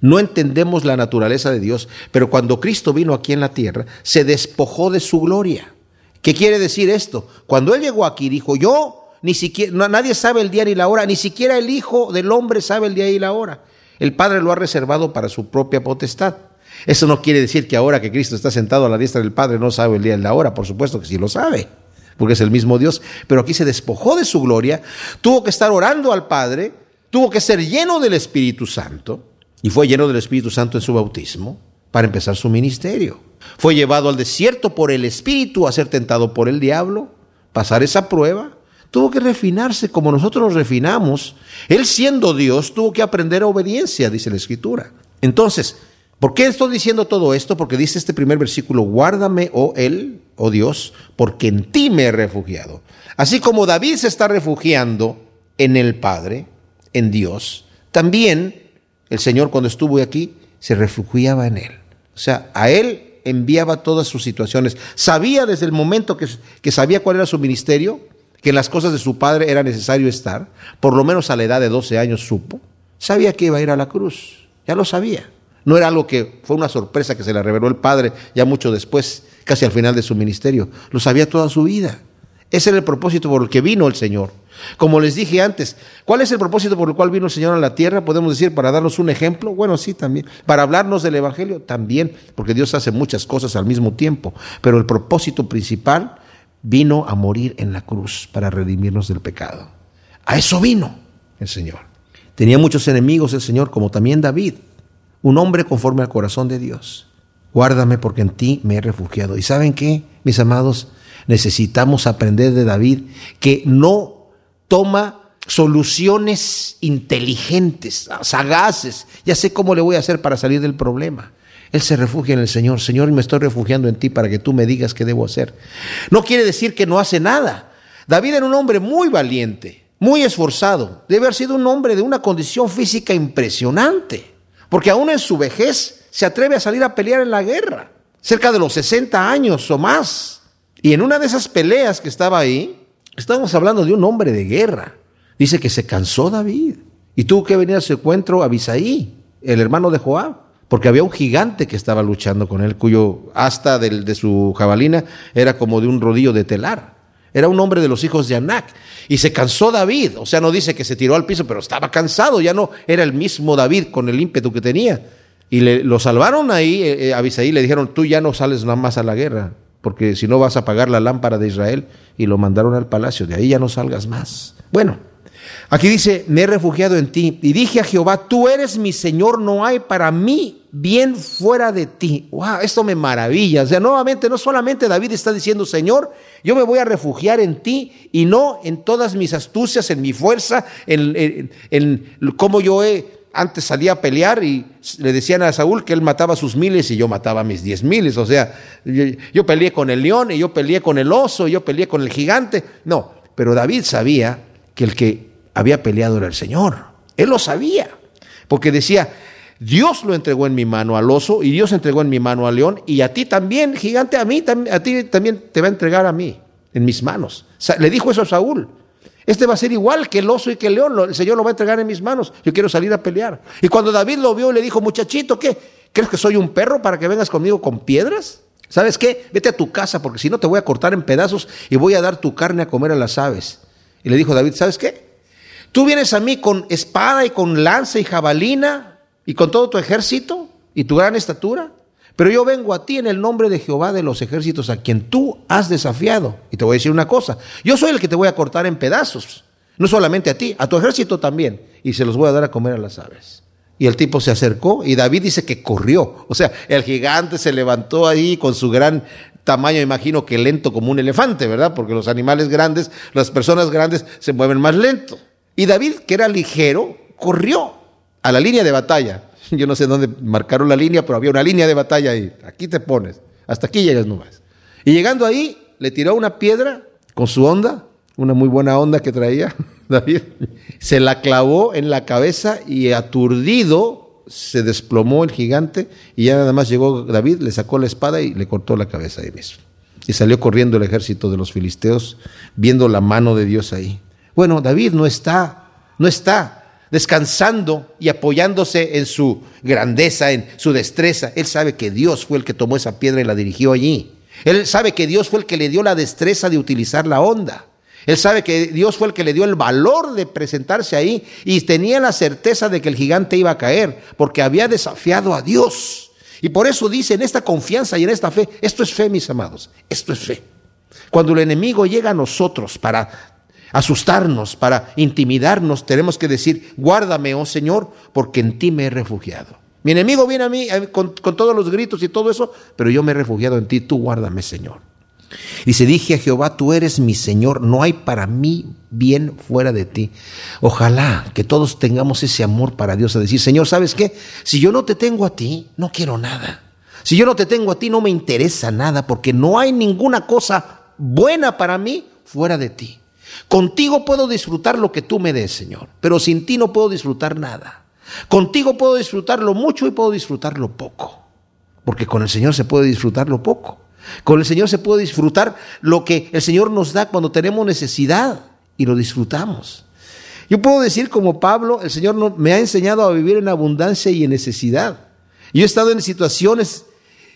no entendemos la naturaleza de Dios, pero cuando Cristo vino aquí en la tierra, se despojó de su gloria. ¿Qué quiere decir esto? Cuando Él llegó aquí, dijo, yo ni siquiera, nadie sabe el día ni la hora, ni siquiera el Hijo del Hombre sabe el día y la hora. El Padre lo ha reservado para su propia potestad. Eso no quiere decir que ahora que Cristo está sentado a la diestra del Padre no sabe el día y la hora, por supuesto que sí lo sabe, porque es el mismo Dios, pero aquí se despojó de su gloria, tuvo que estar orando al Padre, tuvo que ser lleno del Espíritu Santo, y fue lleno del Espíritu Santo en su bautismo para empezar su ministerio. Fue llevado al desierto por el Espíritu a ser tentado por el diablo, pasar esa prueba, tuvo que refinarse como nosotros nos refinamos. Él siendo Dios tuvo que aprender obediencia, dice la Escritura. Entonces, ¿Por qué estoy diciendo todo esto? Porque dice este primer versículo, guárdame, oh Él, oh Dios, porque en ti me he refugiado. Así como David se está refugiando en el Padre, en Dios, también el Señor cuando estuvo aquí se refugiaba en Él. O sea, a Él enviaba todas sus situaciones. Sabía desde el momento que, que sabía cuál era su ministerio, que en las cosas de su Padre era necesario estar, por lo menos a la edad de 12 años supo, sabía que iba a ir a la cruz, ya lo sabía. No era algo que fue una sorpresa que se le reveló el Padre ya mucho después, casi al final de su ministerio. Lo sabía toda su vida. Ese era el propósito por el que vino el Señor. Como les dije antes, ¿cuál es el propósito por el cual vino el Señor a la tierra? Podemos decir, para darnos un ejemplo. Bueno, sí, también. Para hablarnos del Evangelio, también, porque Dios hace muchas cosas al mismo tiempo. Pero el propósito principal vino a morir en la cruz para redimirnos del pecado. A eso vino el Señor. Tenía muchos enemigos el Señor, como también David, un hombre conforme al corazón de Dios. Guárdame porque en ti me he refugiado. ¿Y saben qué, mis amados? necesitamos aprender de David que no toma soluciones inteligentes, sagaces. Ya sé cómo le voy a hacer para salir del problema. Él se refugia en el Señor. Señor, me estoy refugiando en ti para que tú me digas qué debo hacer. No quiere decir que no hace nada. David era un hombre muy valiente, muy esforzado. Debe haber sido un hombre de una condición física impresionante. Porque aún en su vejez se atreve a salir a pelear en la guerra. Cerca de los 60 años o más. Y en una de esas peleas que estaba ahí, estábamos hablando de un hombre de guerra. Dice que se cansó David y tuvo que venir a su encuentro a Bisaí, el hermano de Joab, porque había un gigante que estaba luchando con él, cuyo asta de su jabalina era como de un rodillo de telar. Era un hombre de los hijos de Anac. Y se cansó David. O sea, no dice que se tiró al piso, pero estaba cansado. Ya no era el mismo David con el ímpetu que tenía. Y le, lo salvaron ahí eh, eh, a Bisaí. Le dijeron, tú ya no sales nada más a la guerra porque si no vas a apagar la lámpara de Israel y lo mandaron al palacio, de ahí ya no salgas más. Bueno, aquí dice, me he refugiado en ti y dije a Jehová, tú eres mi Señor, no hay para mí bien fuera de ti. Wow, esto me maravilla. O sea, nuevamente, no solamente David está diciendo, Señor, yo me voy a refugiar en ti y no en todas mis astucias, en mi fuerza, en, en, cómo yo he antes salía a pelear y le decían a Saúl que él mataba sus miles y yo mataba mis diez miles. O sea, yo, peleé con el león y yo peleé con el oso y yo peleé con el gigante. No, pero David sabía que el que había peleado era el Señor. Él lo sabía, porque decía, Dios lo entregó en mi mano al oso y Dios entregó en mi mano al león y a ti también, gigante, a mí, a ti también te va a entregar a mí, en mis manos. Le dijo eso a Saúl. Este va a ser igual que el oso y que el león. El Señor lo va a entregar en mis manos. Yo quiero salir a pelear. Y cuando David lo vio, le dijo, muchachito, ¿qué? ¿Crees que soy un perro para que vengas conmigo con piedras? ¿Sabes qué? Vete a tu casa porque si no te voy a cortar en pedazos y voy a dar tu carne a comer a las aves. Y le dijo David, ¿sabes qué? Tú vienes a mí con espada y con lanza y jabalina y con todo tu ejército y tu gran estatura. Pero yo vengo a ti en el nombre de Jehová de los ejércitos, a quien tú has desafiado. Y te voy a decir una cosa, yo soy el que te voy a cortar en pedazos. No solamente a ti, a tu ejército también. Y se los voy a dar a comer a las aves. Y el tipo se acercó y David dice que corrió. O sea, el gigante se levantó ahí con su gran tamaño, imagino que lento como un elefante, ¿verdad? Porque los animales grandes, las personas grandes se mueven más lento. Y David, que era ligero, corrió a la línea de batalla. (laughs) Yo no sé dónde marcaron la línea, pero había una línea de batalla ahí. Aquí te pones. Hasta aquí llegas nomás. Y llegando ahí, le tiró una piedra con su onda, una muy buena onda que traía (laughs) David. Se la clavó en la cabeza y aturdido se desplomó el gigante y ya nada más llegó David, le sacó la espada y le cortó la cabeza ahí mismo. Y salió corriendo el ejército de los filisteos viendo la mano de Dios ahí. Bueno, David no está, no está descansando y apoyándose en su grandeza, en su destreza. Él sabe que Dios fue el que tomó esa piedra y la dirigió allí. Él sabe que Dios fue el que le dio la destreza de utilizar la onda. Él sabe que Dios fue el que le dio el valor de presentarse ahí y tenía la certeza de que el gigante iba a caer porque había desafiado a Dios. Y por eso dice en esta confianza y en esta fe, esto es fe, mis amados, esto es fe. Cuando el enemigo llega a nosotros para asustarnos, para intimidarnos, tenemos que decir, guárdame, oh Señor, porque en ti me he refugiado. Mi enemigo viene a mí eh, con, todos los gritos y todo eso, pero yo me he refugiado en ti, tú guárdame, Señor. Y se dije a Jehová, tú eres mi Señor, no hay para mí bien fuera de ti. Ojalá que todos tengamos ese amor para Dios, a decir, Señor, ¿sabes qué? Si yo no te tengo a ti, no quiero nada. Si yo no te tengo a ti, no me interesa nada, porque no hay ninguna cosa buena para mí fuera de ti. Contigo puedo disfrutar lo que tú me des, Señor, pero sin ti no puedo disfrutar nada. Contigo puedo disfrutar lo mucho y puedo disfrutar lo poco, porque con el Señor se puede disfrutar lo poco. Con el Señor se puede disfrutar lo que el Señor nos da cuando tenemos necesidad y lo disfrutamos. Yo puedo decir como Pablo, el Señor me ha enseñado a vivir en abundancia y en necesidad. Yo he estado en situaciones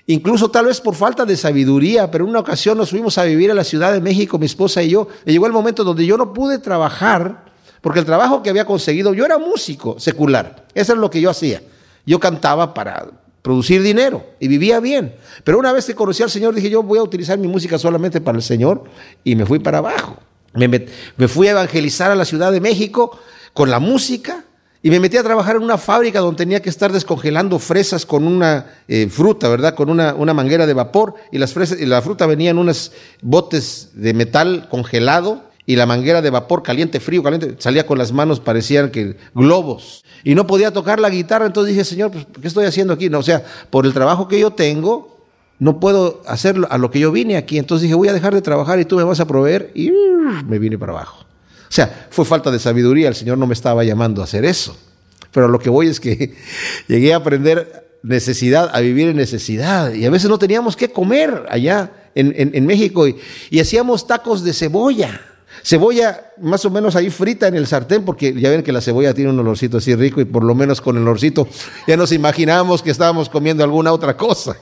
incluso tal vez por falta de sabiduría, pero en una ocasión nos fuimos a vivir a la Ciudad de México, mi esposa y yo, y llegó el momento donde yo no pude trabajar, porque el trabajo que había conseguido, yo era músico secular, eso es lo que yo hacía. Yo cantaba para producir dinero y vivía bien. Pero una vez que conocí al Señor, dije, yo voy a utilizar mi música solamente para el Señor y me fui para abajo. Me, me fui a evangelizar a la Ciudad de México con la música y me metí a trabajar en una fábrica donde tenía que estar descongelando fresas con una eh, fruta, ¿verdad? Con una, una, manguera de vapor y las fresas y la fruta venía en unos botes de metal congelado y la manguera de vapor caliente, frío, caliente, salía con las manos, parecían que globos. Y no podía tocar la guitarra, entonces dije, Señor, pues, ¿qué estoy haciendo aquí? No, o sea, por el trabajo que yo tengo, no puedo hacer a lo que yo vine aquí. Entonces dije, voy a dejar de trabajar y tú me vas a proveer y me vine para abajo. O sea, fue falta de sabiduría, el Señor no me estaba llamando a hacer eso. Pero lo que voy es que (laughs) llegué a aprender necesidad, a vivir en necesidad. Y a veces no teníamos que comer allá en, México y, y, hacíamos tacos de cebolla. Cebolla más o menos ahí frita en el sartén, porque ya ven que la cebolla tiene un olorcito así rico y por lo menos con el olorcito ya nos imaginábamos que estábamos comiendo alguna otra cosa.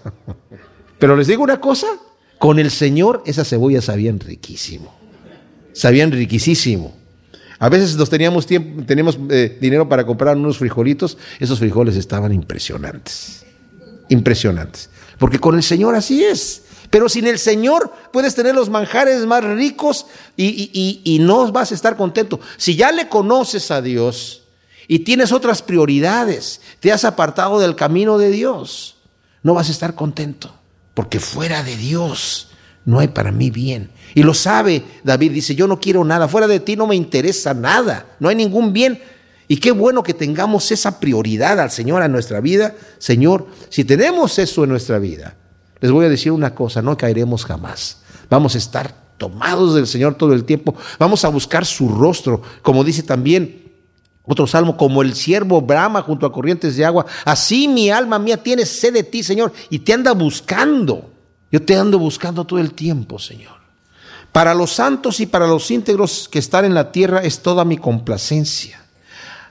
(laughs) Pero les digo una cosa, con el Señor esas cebollas sabían riquísimo sabían riquísimo. A veces nos teníamos tiempo, teníamos eh, dinero para comprar unos frijolitos, esos frijoles estaban impresionantes, impresionantes. Porque con el Señor así es. Pero sin el Señor puedes tener los manjares más ricos y, y no vas a estar contento. Si ya le conoces a Dios y tienes otras prioridades, te has apartado del camino de Dios, no vas a estar contento. Porque fuera de Dios no hay para mí bien. Y lo sabe David, dice, yo no quiero nada, fuera de ti no me interesa nada, no hay ningún bien. Y qué bueno que tengamos esa prioridad al Señor a nuestra vida. Señor, si tenemos eso en nuestra vida, les voy a decir una cosa, no caeremos jamás. Vamos a estar tomados del Señor todo el tiempo. Vamos a buscar su rostro, como dice también otro salmo, como el siervo brama junto a corrientes de agua. Así mi alma mía tiene sed de ti, Señor, y te anda buscando. Yo te ando buscando todo el tiempo, Señor. Para los santos y para los íntegros que están en la tierra es toda mi complacencia.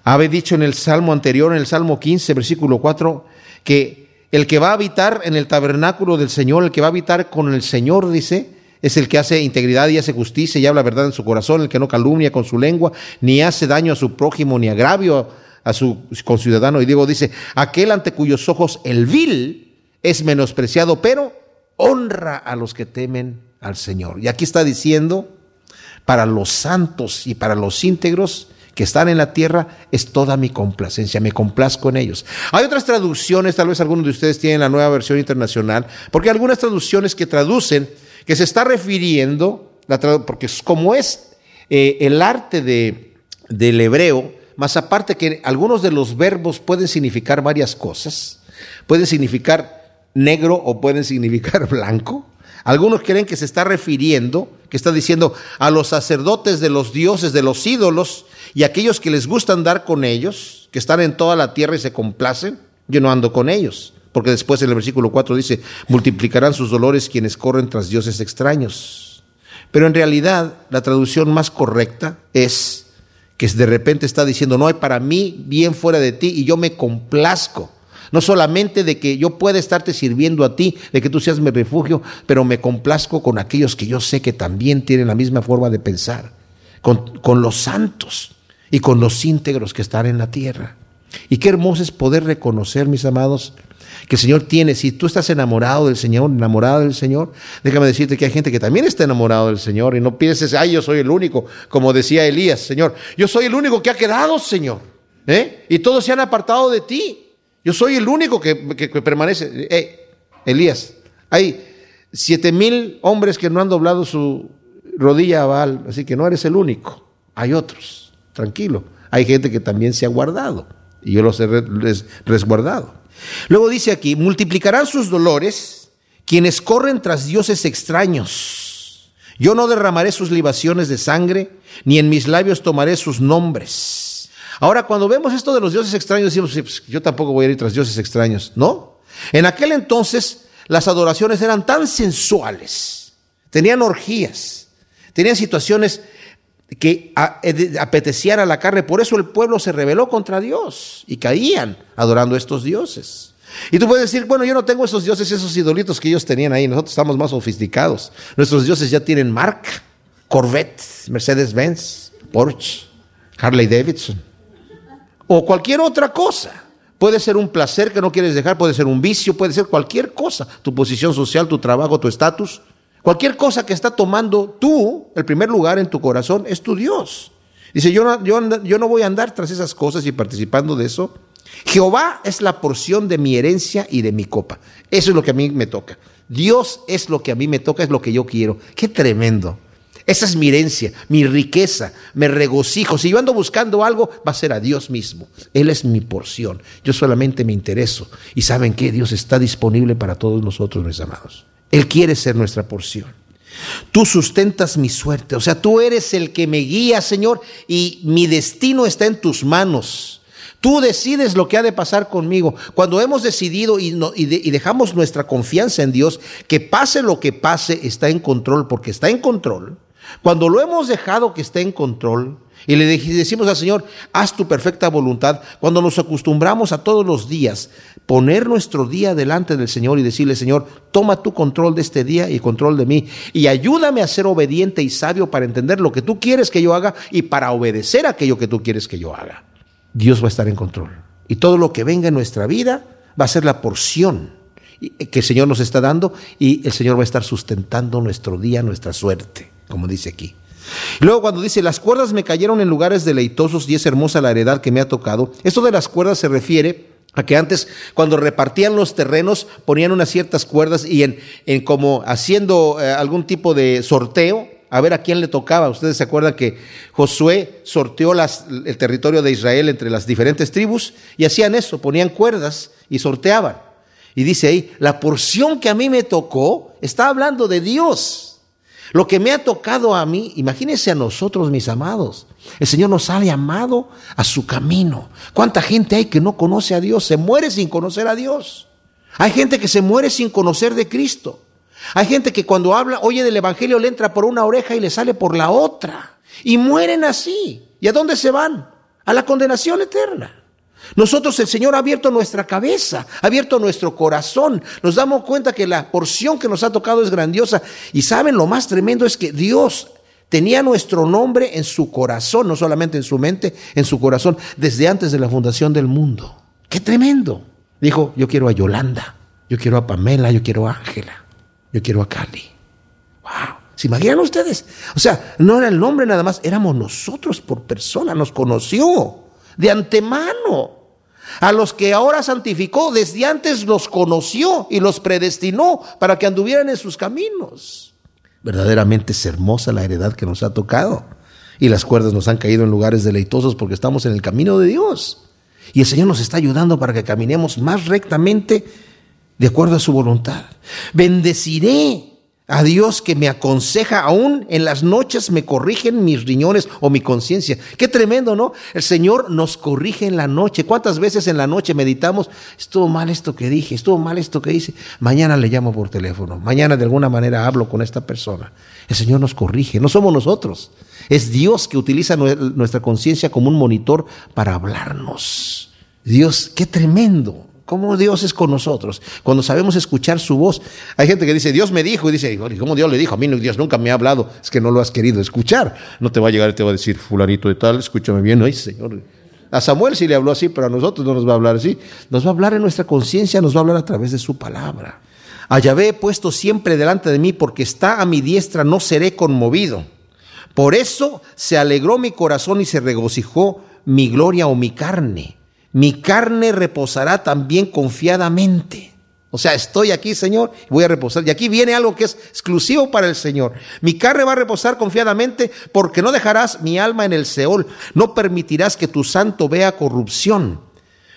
Habe dicho en el salmo anterior, en el salmo 15, versículo 4, que el que va a habitar en el tabernáculo del Señor, el que va a habitar con el Señor, dice, es el que hace integridad y hace justicia y habla verdad en su corazón, el que no calumnia con su lengua, ni hace daño a su prójimo, ni agravio a su conciudadano. Y Diego dice, aquel ante cuyos ojos el vil es menospreciado, pero honra a los que temen al Señor. Y aquí está diciendo, para los santos y para los íntegros que están en la tierra, es toda mi complacencia, me complazco en ellos. Hay otras traducciones, tal vez algunos de ustedes tienen la nueva versión internacional, porque hay algunas traducciones que traducen, que se está refiriendo, porque como es eh, el arte de, del hebreo, más aparte que algunos de los verbos pueden significar varias cosas, pueden significar negro o pueden significar (laughs) blanco. Algunos creen que se está refiriendo, que está diciendo a los sacerdotes de los dioses, de los ídolos y aquellos que les gusta andar con ellos, que están en toda la tierra y se complacen. Yo no ando con ellos, porque después en el versículo 4 dice, multiplicarán sus dolores quienes corren tras dioses extraños. Pero en realidad la traducción más correcta es que de repente está diciendo, no hay para mí bien fuera de ti y yo me complazco no solamente de que yo pueda estarte sirviendo a ti, de que tú seas mi refugio, pero me complazco con aquellos que yo sé que también tienen la misma forma de pensar, con, con los santos y con los íntegros que están en la tierra. Y qué hermoso es poder reconocer, mis amados, que el Señor tiene. Si tú estás enamorado del Señor, enamorado del Señor, déjame decirte que hay gente que también está enamorado del Señor y no pienses, ay, yo soy el único, como decía Elías, Señor, yo soy el único que ha quedado, Señor. ¿eh? Y todos se han apartado de ti. Yo soy el único que, permanece. Elías, hay siete mil hombres que no han doblado su rodilla a Baal, así que no eres el único. Hay otros, tranquilo. Hay gente que también se ha guardado y yo los he resguardado. Luego dice aquí, multiplicarán sus dolores quienes corren tras dioses extraños. Yo no derramaré sus libaciones de sangre, ni en mis labios tomaré sus nombres. Ahora, cuando vemos esto de los dioses extraños, decimos, pues, yo tampoco voy a ir tras dioses extraños. No. En aquel entonces, las adoraciones eran tan sensuales, tenían orgías, tenían situaciones que apetecían a la carne. Por eso el pueblo se rebeló contra Dios y caían adorando a estos dioses. Y tú puedes decir, bueno, yo no tengo esos dioses, esos idolitos que ellos tenían ahí. Nosotros estamos más sofisticados. Nuestros dioses ya tienen marca, Corvette, Mercedes-Benz, Porsche, Harley Davidson. O cualquier otra cosa. Puede ser un placer que no quieres dejar, puede ser un vicio, puede ser cualquier cosa. Tu posición social, tu trabajo, tu estatus. Cualquier cosa que está tomando tú, el primer lugar en tu corazón, es tu Dios. Dice, yo no, yo, yo no voy a andar tras esas cosas y participando de eso. Jehová es la porción de mi herencia y de mi copa. Eso es lo que a mí me toca. Dios es lo que a mí me toca, es lo que yo quiero. Qué tremendo. Esa es mi herencia, mi riqueza, me regocijo. Si yo ando buscando algo, va a ser a Dios mismo. Él es mi porción. Yo solamente me intereso. Y saben que Dios está disponible para todos nosotros, mis amados. Él quiere ser nuestra porción. Tú sustentas mi suerte. O sea, tú eres el que me guía, Señor, y mi destino está en tus manos. Tú decides lo que ha de pasar conmigo. Cuando hemos decidido y, dejamos nuestra confianza en Dios, que pase lo que pase, está en control, porque está en control. Cuando lo hemos dejado que esté en control y le decimos al Señor, haz tu perfecta voluntad, cuando nos acostumbramos a todos los días poner nuestro día delante del Señor y decirle, Señor, toma tu control de este día y control de mí y ayúdame a ser obediente y sabio para entender lo que tú quieres que yo haga y para obedecer aquello que tú quieres que yo haga. Dios va a estar en control. Y todo lo que venga en nuestra vida va a ser la porción que el Señor nos está dando y el Señor va a estar sustentando nuestro día, nuestra suerte, como dice aquí. Luego cuando dice, las cuerdas me cayeron en lugares deleitosos y es hermosa la heredad que me ha tocado, esto de las cuerdas se refiere a que antes cuando repartían los terrenos ponían unas ciertas cuerdas y en, en como haciendo eh, algún tipo de sorteo, a ver a quién le tocaba. Ustedes se acuerdan que Josué sorteó el territorio de Israel entre las diferentes tribus y hacían eso, ponían cuerdas y sorteaban. Y dice ahí, la porción que a mí me tocó está hablando de Dios. Lo que me ha tocado a mí, imagínense a nosotros, mis amados. El Señor nos ha llamado a su camino. ¿Cuánta gente hay que no conoce a Dios? Se muere sin conocer a Dios. Hay gente que se muere sin conocer de Cristo. Hay gente que cuando habla, oye del Evangelio, le entra por una oreja y le sale por la otra. Y mueren así. ¿Y a dónde se van? A la condenación eterna. Nosotros el Señor ha abierto nuestra cabeza, ha abierto nuestro corazón. Nos damos cuenta que la porción que nos ha tocado es grandiosa. Y saben, lo más tremendo es que Dios tenía nuestro nombre en su corazón, no solamente en su mente, en su corazón, desde antes de la fundación del mundo. ¡Qué tremendo! Dijo, yo quiero a Yolanda, yo quiero a Pamela, yo quiero a Ángela yo quiero a Cali. ¡Wow! ¿Se imaginan ustedes? O sea, no era el nombre nada más, éramos nosotros por persona, nos conoció de antemano. A los que ahora santificó, desde antes los conoció y los predestinó para que anduvieran en sus caminos. Verdaderamente es hermosa la heredad que nos ha tocado. Y las cuerdas nos han caído en lugares deleitosos porque estamos en el camino de Dios. Y el Señor nos está ayudando para que caminemos más rectamente de acuerdo a su voluntad. Bendeciré a Dios que me aconseja, aún en las noches me corrigen mis riñones o mi conciencia. Qué tremendo, ¿no? El Señor nos corrige en la noche. ¿Cuántas veces en la noche meditamos, estuvo mal esto que dije, estuvo mal esto que hice? Mañana le llamo por teléfono, mañana de alguna manera hablo con esta persona. El Señor nos corrige, no somos nosotros. Es Dios que utiliza nuestra conciencia como un monitor para hablarnos. Dios, qué tremendo cómo Dios es con nosotros, cuando sabemos escuchar su voz. Hay gente que dice, Dios me dijo, y dice, ¿cómo Dios le dijo? A mí Dios nunca me ha hablado, es que no lo has querido escuchar. No te va a llegar y te va a decir, fulanito de tal, escúchame bien, ay Señor. A Samuel sí le habló así, pero a nosotros no nos va a hablar así. Nos va a hablar en nuestra conciencia, nos va a hablar a través de su palabra. A Yahvé he puesto siempre delante de mí, porque está a mi diestra, no seré conmovido. Por eso se alegró mi corazón y se regocijó mi gloria o mi carne mi carne reposará también confiadamente. O sea, estoy aquí, Señor, voy a reposar. Y aquí viene algo que es exclusivo para el Señor. Mi carne va a reposar confiadamente porque no dejarás mi alma en el Seol. No permitirás que tu santo vea corrupción.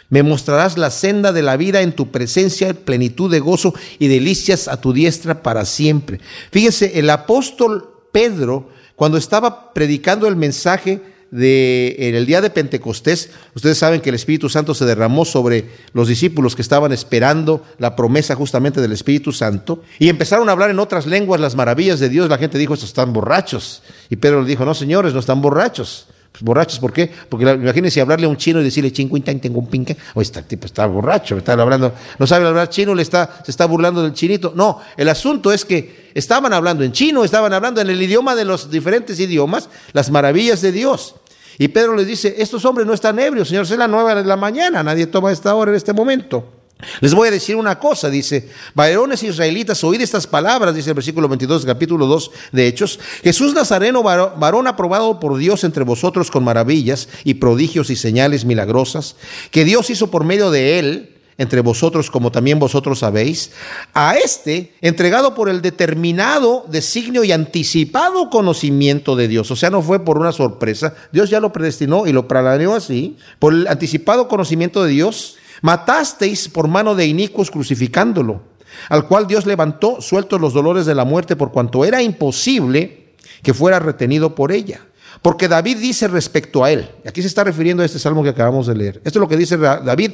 Me mostrarás la senda de la vida en tu presencia, plenitud de gozo y delicias a tu diestra para siempre. Fíjense, el apóstol Pedro, cuando estaba predicando el mensaje, de, en el día de Pentecostés, ustedes saben que el Espíritu Santo se derramó sobre los discípulos que estaban esperando la promesa justamente del Espíritu Santo y empezaron a hablar en otras lenguas las maravillas de Dios. La gente dijo, estos están borrachos. Y Pedro le dijo, no señores, no están borrachos borrachos, ¿por qué? Porque imagínense hablarle a un chino y decirle ching, tengo un pinque. O este tipo está borracho, está hablando, no sabe hablar chino, le está, se está burlando del chinito. No, el asunto es que estaban hablando en chino, estaban hablando en el idioma de los diferentes idiomas, las maravillas de Dios. Y Pedro les dice, estos hombres no están ebrios, Señor, es la nueva de la mañana, nadie toma esta hora en este momento. Les voy a decir una cosa, dice, varones israelitas, oíd estas palabras, dice el versículo 22, capítulo 2 de Hechos. Jesús Nazareno, varón aprobado por Dios entre vosotros con maravillas y prodigios y señales milagrosas, que Dios hizo por medio de él entre vosotros, como también vosotros sabéis, a este entregado por el determinado designio y anticipado conocimiento de Dios. O sea, no fue por una sorpresa, Dios ya lo predestinó y lo planeó así, por el anticipado conocimiento de Dios Matasteis por mano de inicuos crucificándolo, al cual Dios levantó sueltos los dolores de la muerte por cuanto era imposible que fuera retenido por ella. Porque David dice respecto a él, aquí se está refiriendo a este salmo que acabamos de leer, esto es lo que dice David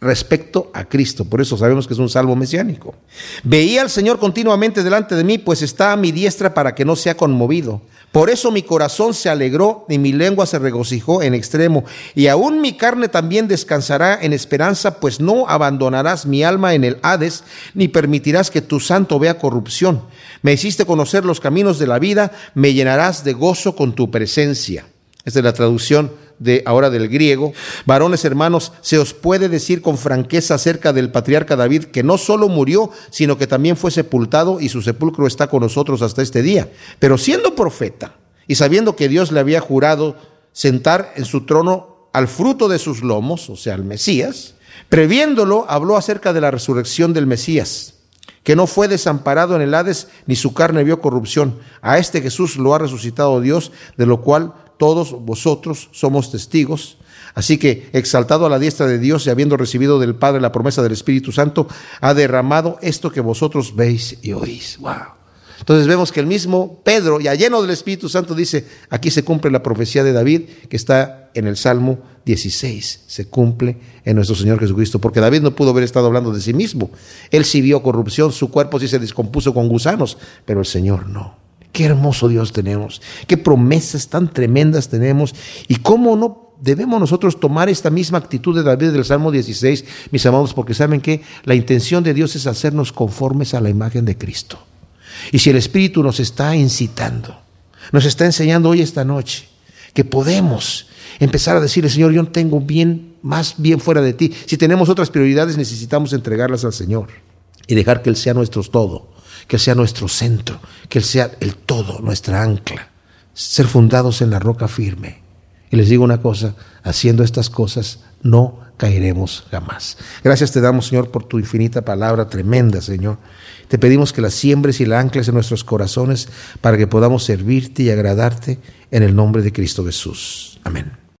respecto a Cristo. Por eso sabemos que es un salmo mesiánico. Veía al Señor continuamente delante de mí, pues está a mi diestra para que no sea conmovido. Por eso mi corazón se alegró y mi lengua se regocijó en extremo. Y aún mi carne también descansará en esperanza, pues no abandonarás mi alma en el Hades, ni permitirás que tu santo vea corrupción. Me hiciste conocer los caminos de la vida, me llenarás de gozo con tu presencia. Esta es la traducción de ahora del griego. Varones hermanos, se os puede decir con franqueza acerca del patriarca David que no solo murió, sino que también fue sepultado y su sepulcro está con nosotros hasta este día. Pero siendo profeta y sabiendo que Dios le había jurado sentar en su trono al fruto de sus lomos, o sea, al Mesías, previéndolo, habló acerca de la resurrección del Mesías que no fue desamparado en el Hades, ni su carne vio corrupción. A este Jesús lo ha resucitado Dios, de lo cual todos vosotros somos testigos. Así que, exaltado a la diestra de Dios y habiendo recibido del Padre la promesa del Espíritu Santo, ha derramado esto que vosotros veis y oís. Wow. Entonces vemos que el mismo Pedro, ya lleno del Espíritu Santo, dice, aquí se cumple la profecía de David que está en el Salmo 16, se cumple en nuestro Señor Jesucristo, porque David no pudo haber estado hablando de sí mismo. Él sí vio corrupción, su cuerpo sí se descompuso con gusanos, pero el Señor no. Qué hermoso Dios tenemos, qué promesas tan tremendas tenemos y cómo no debemos nosotros tomar esta misma actitud de David del Salmo 16, mis amados, porque saben que la intención de Dios es hacernos conformes a la imagen de Cristo. Y si el Espíritu nos está incitando, nos está enseñando hoy esta noche, que podemos empezar a decirle, Señor, yo tengo bien, más bien fuera de ti. Si tenemos otras prioridades, necesitamos entregarlas al Señor y dejar que Él sea nuestro todo que sea nuestro centro, que Él sea el todo, nuestra ancla, ser fundados en la roca firme. Y les digo una cosa, haciendo estas cosas no caeremos jamás. Gracias te damos, Señor, por tu infinita palabra tremenda, Señor. Te pedimos que la siembres y la ancles en nuestros corazones para que podamos servirte y agradarte en el nombre de Cristo Jesús. Amén.